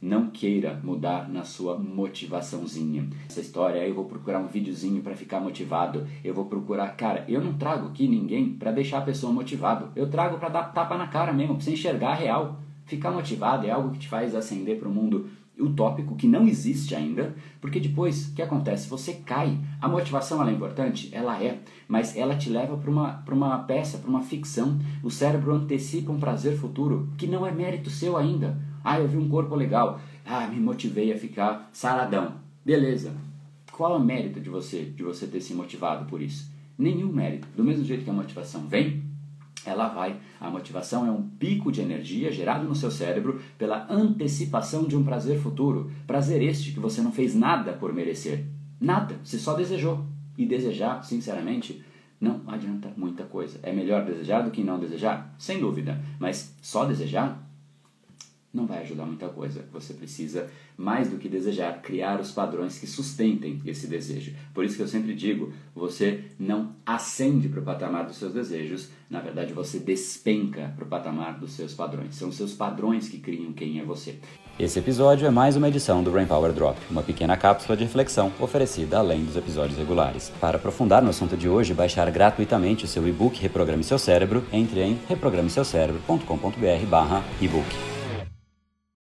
Não queira mudar na sua motivaçãozinha. Essa história, eu vou procurar um videozinho para ficar motivado. Eu vou procurar, cara, eu não trago aqui ninguém para deixar a pessoa motivado. Eu trago para dar tapa na cara mesmo, para você enxergar a real. Ficar motivado é algo que te faz ascender para o mundo utópico que não existe ainda, porque depois o que acontece? Você cai. A motivação ela é importante? Ela é, mas ela te leva para uma, uma peça, para uma ficção. O cérebro antecipa um prazer futuro que não é mérito seu ainda. Ah, eu vi um corpo legal. Ah, me motivei a ficar saradão. Beleza. Qual é o mérito de você, de você ter se motivado por isso? Nenhum mérito. Do mesmo jeito que a motivação vem, ela vai. A motivação é um pico de energia gerado no seu cérebro pela antecipação de um prazer futuro. Prazer este que você não fez nada por merecer. Nada, você só desejou. E desejar, sinceramente, não adianta muita coisa. É melhor desejar do que não desejar? Sem dúvida. Mas só desejar não vai ajudar muita coisa. Você precisa, mais do que desejar, criar os padrões que sustentem esse desejo. Por isso que eu sempre digo, você não ascende para o patamar dos seus desejos, na verdade você despenca para o patamar dos seus padrões. São os seus padrões que criam quem é você. Esse episódio é mais uma edição do Brain Power Drop, uma pequena cápsula de reflexão oferecida além dos episódios regulares. Para aprofundar no assunto de hoje baixar gratuitamente o seu e-book Reprograme Seu Cérebro, entre em reprogrameseucerebro.com.br/ebook.